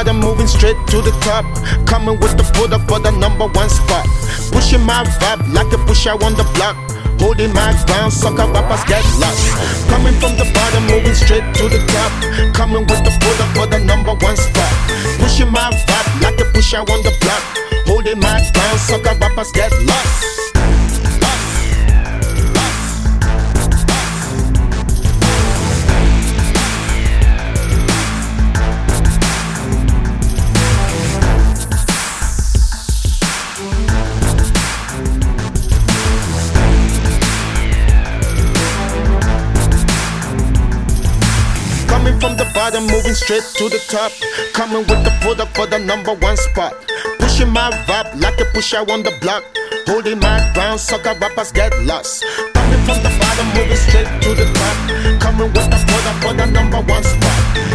bottom, moving straight to the top. Coming with the product for the number one spot. Pushing my vibe like a pusher on the block. Holding my ground, sucker rappers get lost. Coming from the bottom, moving straight to the top. Coming with the product for the number one spot. Pushing my vibe like a pusher on the block. Holding my ground, sucker rappers get lost. From the bottom, moving straight to the top. Coming with the product for the number one spot. Pushing my vibe like a pusher on the block. Holding my ground, sucker rappers get lost. Coming from the bottom, moving straight to the top. Coming with the product for the number one spot.